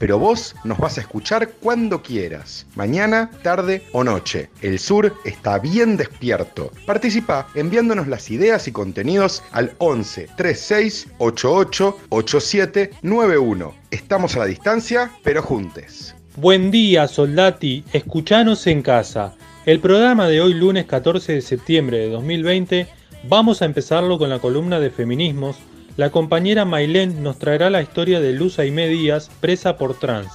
pero vos nos vas a escuchar cuando quieras, mañana, tarde o noche. El sur está bien despierto. Participa enviándonos las ideas y contenidos al 11 36 88 87 91. Estamos a la distancia, pero juntes. Buen día, soldati, escuchanos en casa. El programa de hoy, lunes 14 de septiembre de 2020, vamos a empezarlo con la columna de feminismos la compañera Mailén nos traerá la historia de Luz Aimé Díaz, presa por trans.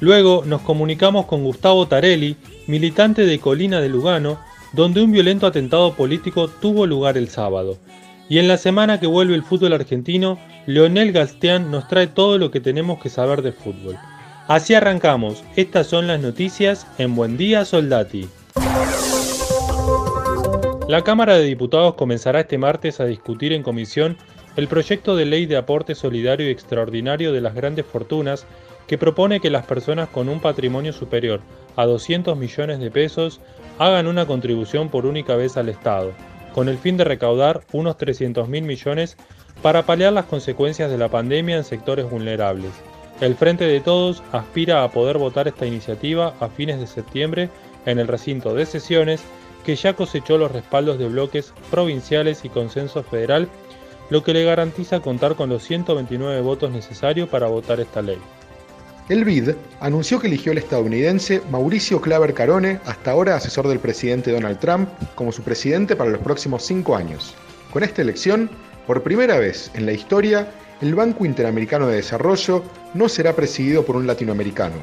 Luego nos comunicamos con Gustavo Tarelli, militante de Colina de Lugano, donde un violento atentado político tuvo lugar el sábado. Y en la semana que vuelve el fútbol argentino, Leonel Gastián nos trae todo lo que tenemos que saber de fútbol. Así arrancamos, estas son las noticias en Buen Día Soldati. La Cámara de Diputados comenzará este martes a discutir en comisión el proyecto de ley de aporte solidario y extraordinario de las grandes fortunas que propone que las personas con un patrimonio superior a 200 millones de pesos hagan una contribución por única vez al Estado, con el fin de recaudar unos 300 mil millones para paliar las consecuencias de la pandemia en sectores vulnerables. El Frente de Todos aspira a poder votar esta iniciativa a fines de septiembre en el recinto de sesiones que ya cosechó los respaldos de bloques provinciales y consenso federal lo que le garantiza contar con los 129 votos necesarios para votar esta ley. El BID anunció que eligió al estadounidense Mauricio Claver Carone, hasta ahora asesor del presidente Donald Trump, como su presidente para los próximos cinco años. Con esta elección, por primera vez en la historia, el Banco Interamericano de Desarrollo no será presidido por un latinoamericano.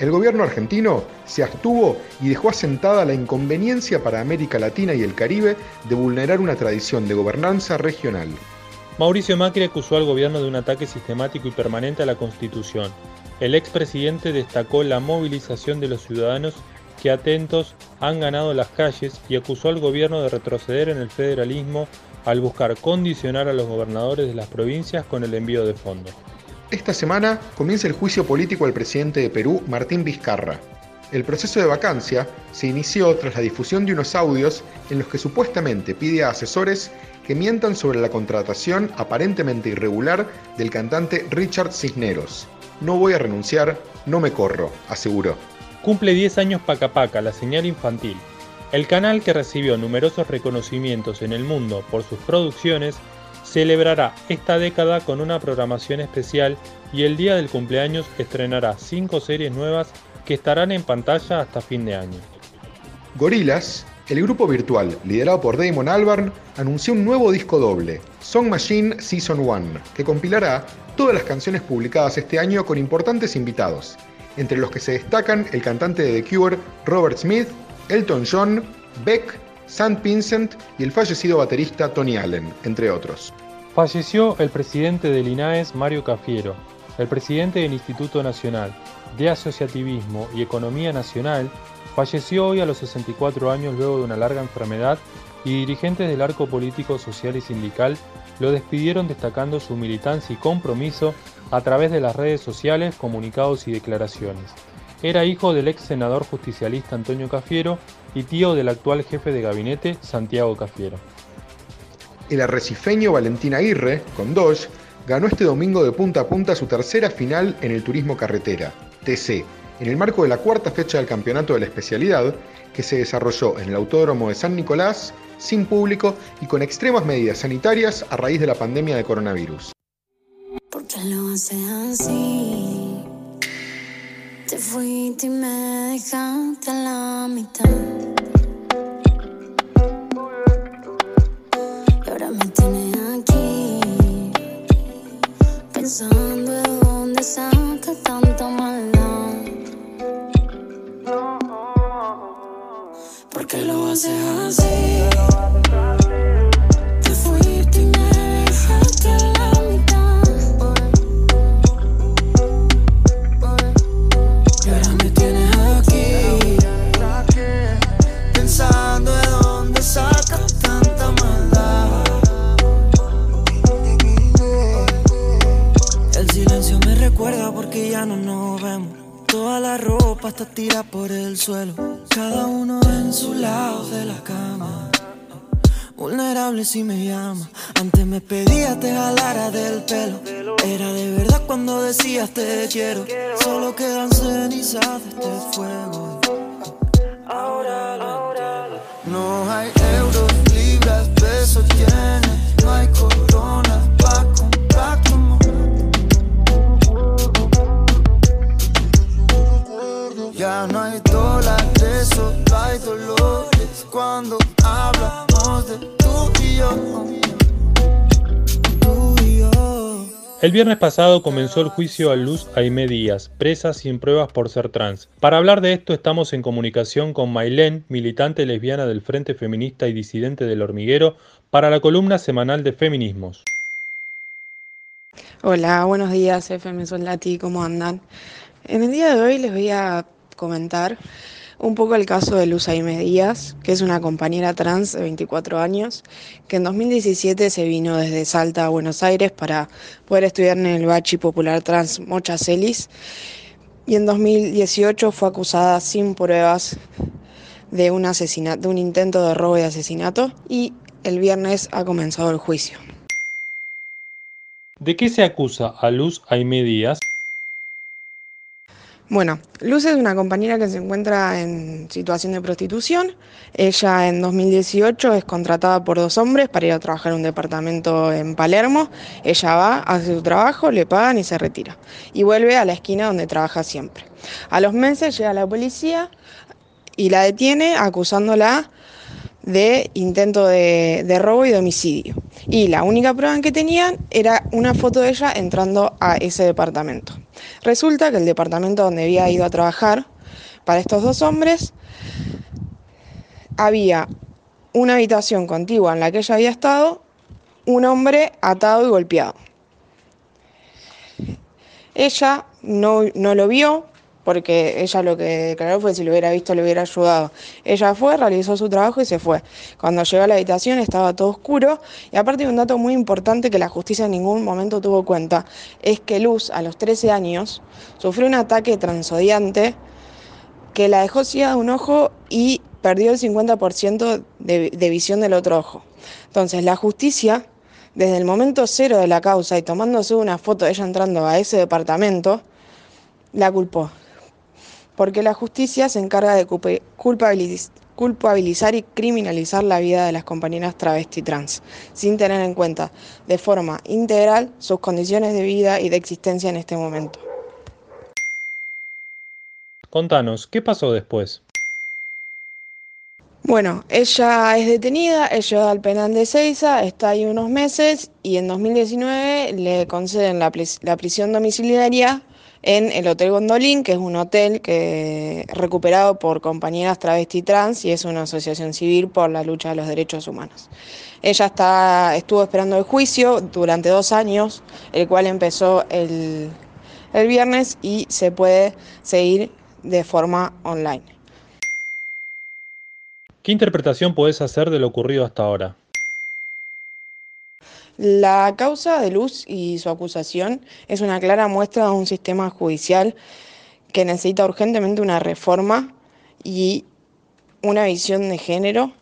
El gobierno argentino se abstuvo y dejó asentada la inconveniencia para América Latina y el Caribe de vulnerar una tradición de gobernanza regional. Mauricio Macri acusó al gobierno de un ataque sistemático y permanente a la Constitución. El expresidente destacó la movilización de los ciudadanos que atentos han ganado las calles y acusó al gobierno de retroceder en el federalismo al buscar condicionar a los gobernadores de las provincias con el envío de fondos. Esta semana comienza el juicio político al presidente de Perú, Martín Vizcarra. El proceso de vacancia se inició tras la difusión de unos audios en los que supuestamente pide a asesores que mientan sobre la contratación aparentemente irregular del cantante Richard Cisneros. No voy a renunciar, no me corro, aseguró. Cumple 10 años Paca Paca, la señal infantil. El canal que recibió numerosos reconocimientos en el mundo por sus producciones celebrará esta década con una programación especial y el día del cumpleaños estrenará 5 series nuevas que estarán en pantalla hasta fin de año. Gorilas el grupo virtual, liderado por Damon Albarn, anunció un nuevo disco doble, Song Machine Season 1, que compilará todas las canciones publicadas este año con importantes invitados, entre los que se destacan el cantante de The Cure, Robert Smith, Elton John, Beck, St. Vincent y el fallecido baterista Tony Allen, entre otros. Falleció el presidente del INAES, Mario Cafiero, el presidente del Instituto Nacional de Asociativismo y Economía Nacional, Falleció hoy a los 64 años luego de una larga enfermedad y dirigentes del arco político, social y sindical lo despidieron destacando su militancia y compromiso a través de las redes sociales, comunicados y declaraciones. Era hijo del ex senador justicialista Antonio Cafiero y tío del actual jefe de gabinete Santiago Cafiero. El arrecifeño Valentín Aguirre, con Dodge, ganó este domingo de punta a punta su tercera final en el turismo carretera, TC, en el marco de la cuarta fecha del campeonato de la especialidad, que se desarrolló en el Autódromo de San Nicolás, sin público y con extremas medidas sanitarias a raíz de la pandemia de coronavirus. ¿Por qué lo haces así? Te fuiste y me dejaste en la mitad. Y ahora me tienes aquí, pensando de dónde sacas tanta maldad. El silencio me recuerda porque ya no nos vemos. Toda la ropa está tirada por el suelo. Cada uno en su lado de la cama. Vulnerable si me llama. Antes me pedía te jalara del pelo. Era de verdad cuando decías te quiero. Solo quedan cenizas de este fuego. Ahora. No hay euros, libras, besos, yenes. El viernes pasado comenzó el juicio a Luz Aimé Díaz, presa sin pruebas por ser trans. Para hablar de esto estamos en comunicación con Mailén, militante lesbiana del Frente Feminista y disidente del Hormiguero, para la columna semanal de Feminismos. Hola, buenos días, FM Soldati, ¿cómo andan? En el día de hoy les voy a comentar un poco el caso de Luz Aimé Díaz, que es una compañera trans de 24 años, que en 2017 se vino desde Salta a Buenos Aires para poder estudiar en el Bachi Popular Trans Mocha Celis, y en 2018 fue acusada sin pruebas de un, asesinato, de un intento de robo y asesinato, y el viernes ha comenzado el juicio. ¿De qué se acusa a Luz Aimé Díaz? Bueno, Luz es una compañera que se encuentra en situación de prostitución. Ella en 2018 es contratada por dos hombres para ir a trabajar en un departamento en Palermo. Ella va, hace su trabajo, le pagan y se retira. Y vuelve a la esquina donde trabaja siempre. A los meses llega la policía y la detiene acusándola de intento de, de robo y de homicidio. Y la única prueba que tenían era una foto de ella entrando a ese departamento. Resulta que el departamento donde había ido a trabajar para estos dos hombres había una habitación contigua en la que ella había estado, un hombre atado y golpeado. Ella no, no lo vio porque ella lo que declaró fue si lo hubiera visto le hubiera ayudado. Ella fue, realizó su trabajo y se fue. Cuando llegó a la habitación estaba todo oscuro y aparte un dato muy importante que la justicia en ningún momento tuvo cuenta es que Luz a los 13 años sufrió un ataque transodiante que la dejó ciega de un ojo y perdió el 50% de, de visión del otro ojo. Entonces la justicia, desde el momento cero de la causa y tomándose una foto de ella entrando a ese departamento, la culpó porque la justicia se encarga de culpabiliz culpabilizar y criminalizar la vida de las compañeras travesti trans, sin tener en cuenta de forma integral sus condiciones de vida y de existencia en este momento. Contanos, ¿qué pasó después? Bueno, ella es detenida, es llevada al penal de Ceiza, está ahí unos meses y en 2019 le conceden la, la prisión domiciliaria en el Hotel Gondolín, que es un hotel que recuperado por compañeras travesti trans y es una asociación civil por la lucha de los derechos humanos. Ella está, estuvo esperando el juicio durante dos años, el cual empezó el, el viernes y se puede seguir de forma online. ¿Qué interpretación podés hacer de lo ocurrido hasta ahora? La causa de Luz y su acusación es una clara muestra de un sistema judicial que necesita urgentemente una reforma y una visión de género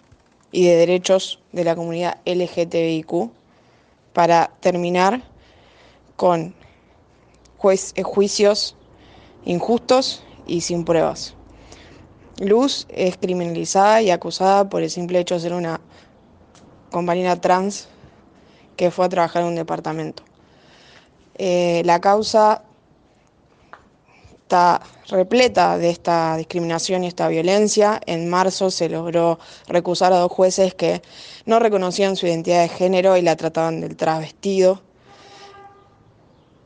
y de derechos de la comunidad LGTBIQ para terminar con eh, juicios injustos y sin pruebas. Luz es criminalizada y acusada por el simple hecho de ser una compañera trans que fue a trabajar en un departamento. Eh, la causa está repleta de esta discriminación y esta violencia. En marzo se logró recusar a dos jueces que no reconocían su identidad de género y la trataban del travestido.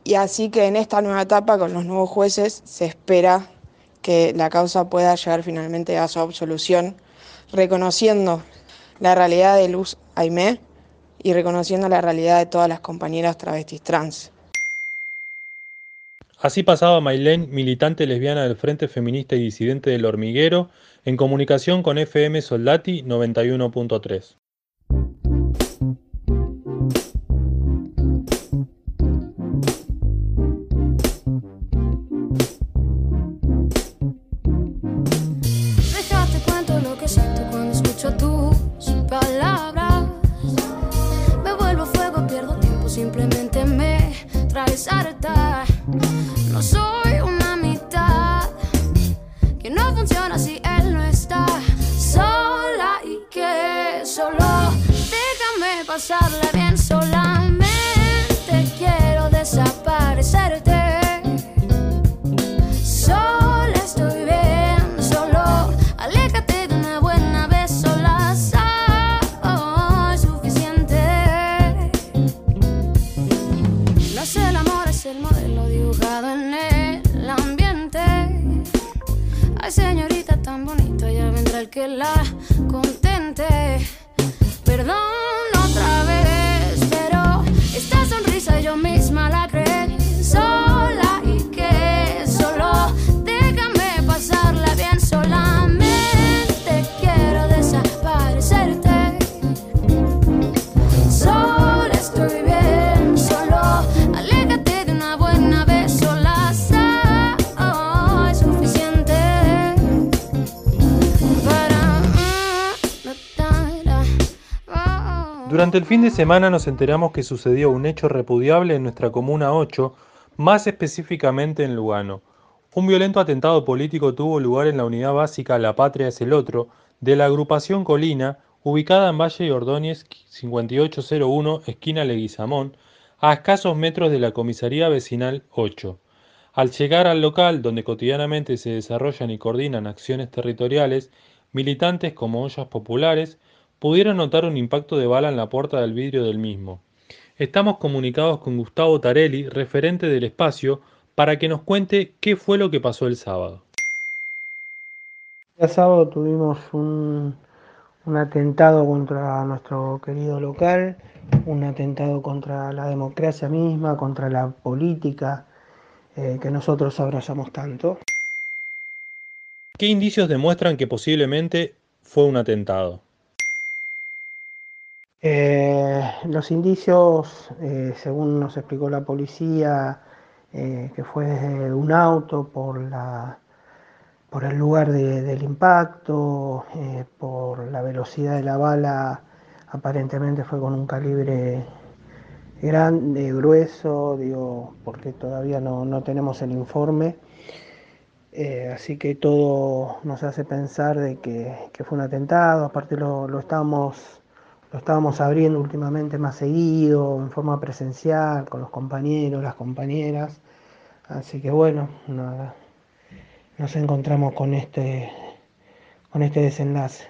Y así que en esta nueva etapa con los nuevos jueces se espera que la causa pueda llegar finalmente a su absolución, reconociendo la realidad de Luz Aimé y reconociendo la realidad de todas las compañeras travestis trans. Así pasaba Mailén, militante lesbiana del Frente Feminista y disidente del Hormiguero, en comunicación con FM Soldati 91.3. Durante el fin de semana nos enteramos que sucedió un hecho repudiable en nuestra Comuna 8, más específicamente en Lugano. Un violento atentado político tuvo lugar en la unidad básica La Patria es el Otro de la agrupación Colina, ubicada en Valle de Ordóñez 5801, esquina Leguizamón, a escasos metros de la comisaría vecinal 8. Al llegar al local donde cotidianamente se desarrollan y coordinan acciones territoriales, militantes como ollas populares pudieron notar un impacto de bala en la puerta del vidrio del mismo. Estamos comunicados con Gustavo Tarelli, referente del espacio, para que nos cuente qué fue lo que pasó el sábado. El sábado tuvimos un, un atentado contra nuestro querido local, un atentado contra la democracia misma, contra la política eh, que nosotros abrazamos tanto. ¿Qué indicios demuestran que posiblemente fue un atentado? Eh, los indicios, eh, según nos explicó la policía, eh, que fue desde un auto por, el lugar de- del impacto, por la velocidad de la bala, aparentemente fue con un calibre grande, grueso, digo, porque todavía no, tenemos el informe. Así que todo nos hace pensar de que, fue un atentado, aparte lo, estábamos lo estábamos abriendo últimamente más seguido, en forma presencial, con los compañeros, las compañeras. Así que bueno, nada, nos encontramos con este, con este desenlace.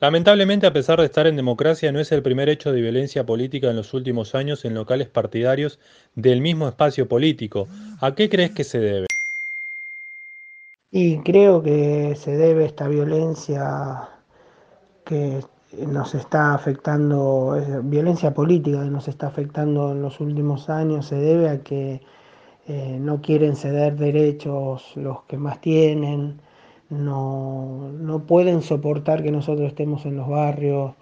Lamentablemente, a pesar de estar en democracia, no es el primer hecho de violencia política en los últimos años en locales partidarios del mismo espacio político. ¿A qué crees que se debe? Y creo que se debe esta violencia que nos está afectando, violencia política que nos está afectando en los últimos años, se debe a que eh, no quieren ceder derechos los que más tienen, no, no pueden soportar que nosotros estemos en los barrios,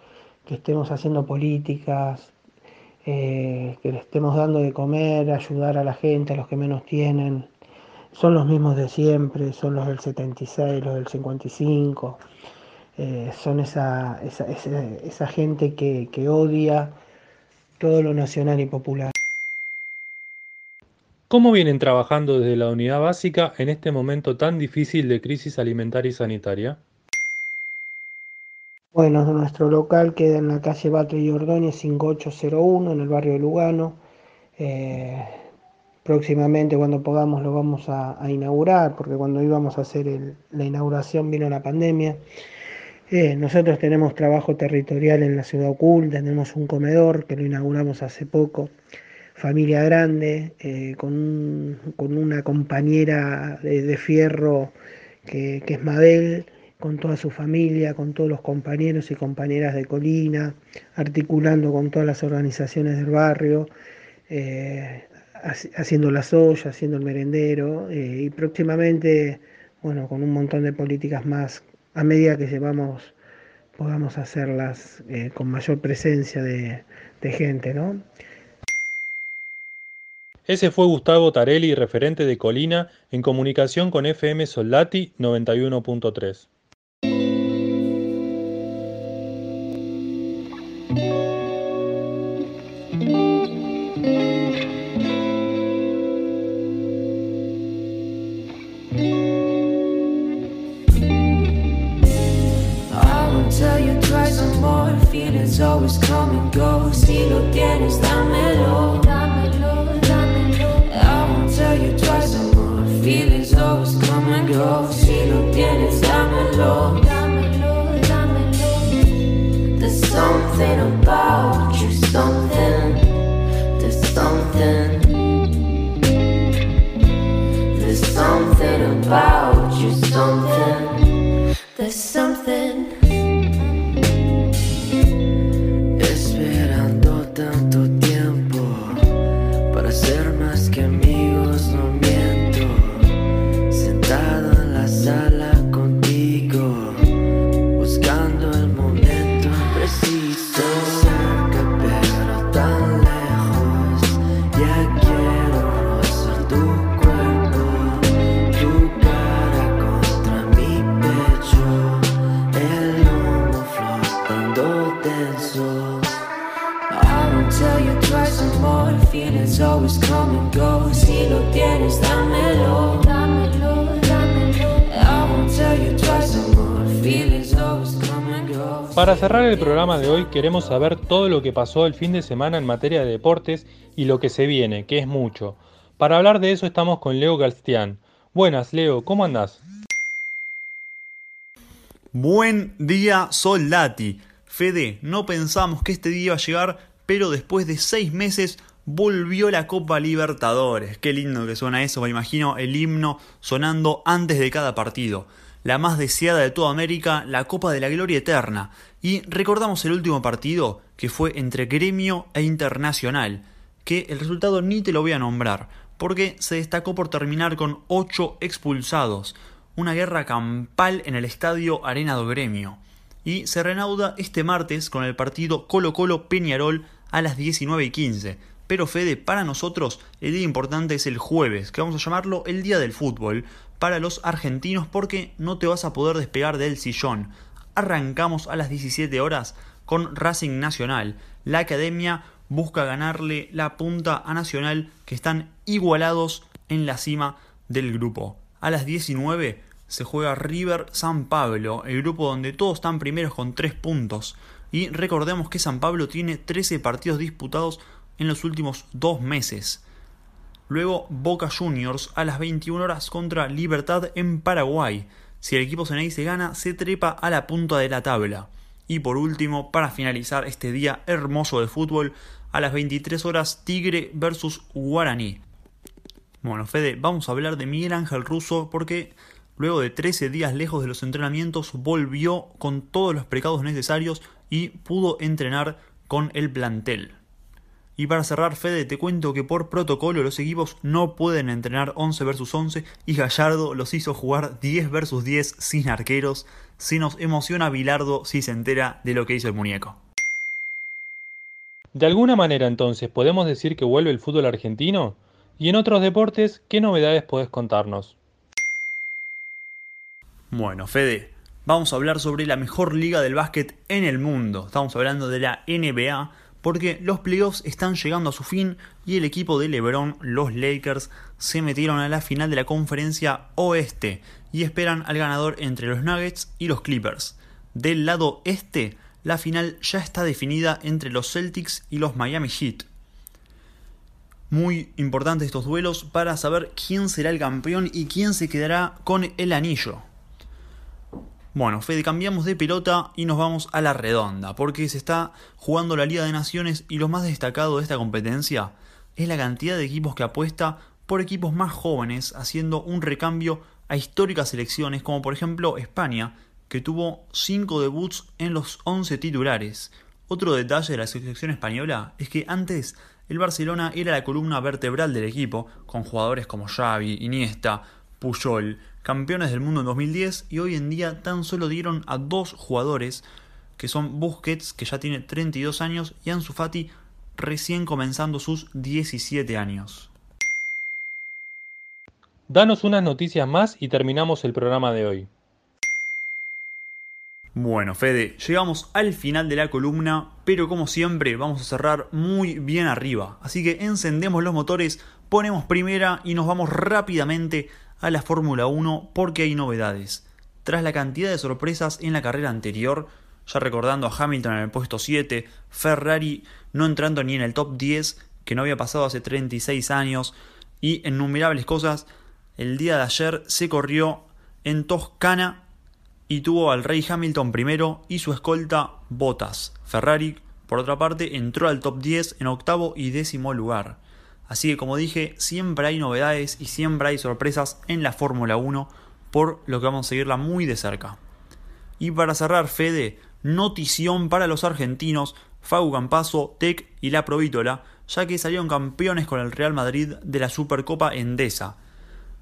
que estemos haciendo políticas, eh, que le estemos dando de comer, ayudar a la gente, a los que menos tienen. Son los mismos de siempre, son los del 76, los del 55 eh, son esa, esa, esa, esa gente que, que odia todo lo nacional y popular. ¿Cómo vienen trabajando desde la unidad básica en este momento tan difícil de crisis alimentaria y sanitaria? Bueno, nuestro local queda en la calle Batre y Ordóñez 5801 en el barrio de Lugano. Eh, próximamente cuando podamos lo vamos a, a inaugurar porque cuando íbamos a hacer el- la inauguración vino la pandemia. Eh, nosotros tenemos trabajo territorial en la ciudad oculta, tenemos un comedor que lo inauguramos hace poco, familia grande, eh, con, un- con una compañera de, fierro que, es Mabel, con toda su familia, con todos los compañeros y compañeras de Colina, articulando con todas las organizaciones del barrio, eh, haci- haciendo las ollas, haciendo el merendero y próximamente, bueno, con un montón de políticas más a medida que llevamos podamos hacerlas eh, con mayor presencia de, gente, ¿no? Ese fue Gustavo Tarelli, referente de Colina, en comunicación con FM Soldati 91.3. always come and go. Si lo tienes, dámelo. Dámelo, dámelo. I won't tell you twice or more. Feelings always come and go. Si lo tienes, dámelo. Dámelo, dámelo. There's something about you, something. There's something. There's something about you, something. Para cerrar el programa de hoy queremos saber todo lo que pasó el fin de semana en materia de deportes y lo que se viene, que es mucho. Para hablar de eso estamos con Leo Galstián. Buenas, Leo, ¿cómo andás? Buen día, Soldati. Fede, no pensamos que este día iba a llegar, pero después de seis meses volvió la Copa Libertadores. Qué lindo que suena eso, me imagino el himno sonando antes de cada partido. La más deseada de toda América, la Copa de la Gloria Eterna. Y recordamos el último partido, que fue entre Gremio e Internacional, que el resultado ni te lo voy a nombrar, porque se destacó por terminar con 8 expulsados, una guerra campal en el estadio Arena do Gremio. Y se reanuda este martes con el partido Colo Colo Peñarol a las 19 y 15. Pero Fede, para nosotros el día importante es el jueves, que vamos a llamarlo el Día del Fútbol, para los argentinos porque no te vas a poder despegar del sillón. Arrancamos a las 17 horas con Racing Nacional. La academia busca ganarle la punta a Nacional que están igualados en la cima del grupo. A las 19 se juega River San Pablo, el grupo donde todos están primeros con 3 puntos. Y recordemos que San Pablo tiene 13 partidos disputados en los últimos 2 meses. Luego Boca Juniors a las 21 horas contra Libertad en Paraguay. Si el equipo Ceney se gana, se trepa a la punta de la tabla. Y por último, para finalizar este día hermoso de fútbol, a las 23 horas Tigre versus Guaraní. Bueno, Fede, vamos a hablar de Miguel Ángel Russo porque luego de 13 días lejos de los entrenamientos volvió con todos los precados necesarios y pudo entrenar con el plantel. Y para cerrar, Fede, te cuento que por protocolo los equipos no pueden entrenar 11 vs 11 y Gallardo los hizo jugar 10 vs 10 sin arqueros. Se nos emociona Bilardo si se entera de lo que hizo el muñeco. De alguna manera entonces, ¿podemos decir que vuelve el fútbol argentino? Y en otros deportes, ¿qué novedades podés contarnos? Bueno, Fede, vamos a hablar sobre la mejor liga del básquet en el mundo. Estamos hablando de la NBA porque los playoffs están llegando a su fin y el equipo de LeBron, los Lakers, se metieron a la final de la conferencia oeste y esperan al ganador entre los Nuggets y los Clippers. Del lado este, la final ya está definida entre los Celtics y los Miami Heat. Muy importantes estos duelos para saber quién será el campeón y quién se quedará con el anillo. Bueno, Fede, cambiamos de pelota y nos vamos a la redonda, porque se está jugando la Liga de Naciones y lo más destacado de esta competencia es la cantidad de equipos que apuesta por equipos más jóvenes, haciendo un recambio a históricas selecciones, como por ejemplo España, que tuvo 5 debuts en los 11 titulares. Otro detalle de la selección española es que antes el Barcelona era la columna vertebral del equipo, con jugadores como Xavi, Iniesta, Puyol, campeones del mundo en 2010 y hoy en día tan solo dieron a dos jugadores que son Busquets, que ya tiene 32 años, y Ansu Fati, recién comenzando sus 17 años. Danos unas noticias más y terminamos el programa de hoy. Bueno, Fede, llegamos al final de la columna, pero como siempre vamos a cerrar muy bien arriba. Así que encendemos los motores, ponemos primera y nos vamos rápidamente a la Fórmula 1 porque hay novedades. Tras la cantidad de sorpresas en la carrera anterior, ya recordando a Hamilton en el puesto 7, Ferrari no entrando ni en el top 10, que no había pasado hace 36 años, y innumerables cosas, el día de ayer se corrió en Toscana y tuvo al Rey Hamilton primero y su escolta Bottas. Ferrari, por otra parte, entró al top 10 en octavo y décimo lugar. Así que como dije, siempre hay novedades y siempre hay sorpresas en la Fórmula 1, por lo que vamos a seguirla muy de cerca. Y para cerrar, Fede, notición para los argentinos, Fau Campaso, Tec y la Provítola, ya que salieron campeones con el Real Madrid de la Supercopa Endesa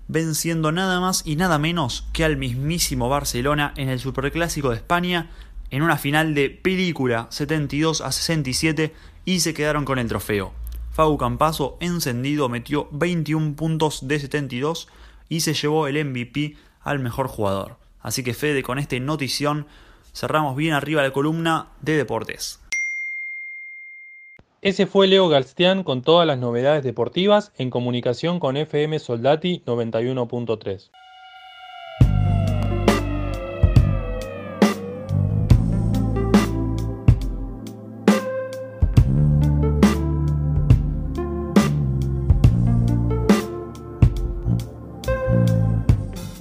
venciendo nada más y nada menos que al mismísimo Barcelona en el Superclásico de España en una final de película 72 a 67 y se quedaron con el trofeo. Fau Campaso encendido metió 21 puntos de 72 y se llevó el MVP al mejor jugador. Así que Fede, con esta notición cerramos bien arriba la columna de deportes. Ese fue Leo Galstián con todas las novedades deportivas en comunicación con FM Soldati 91.3.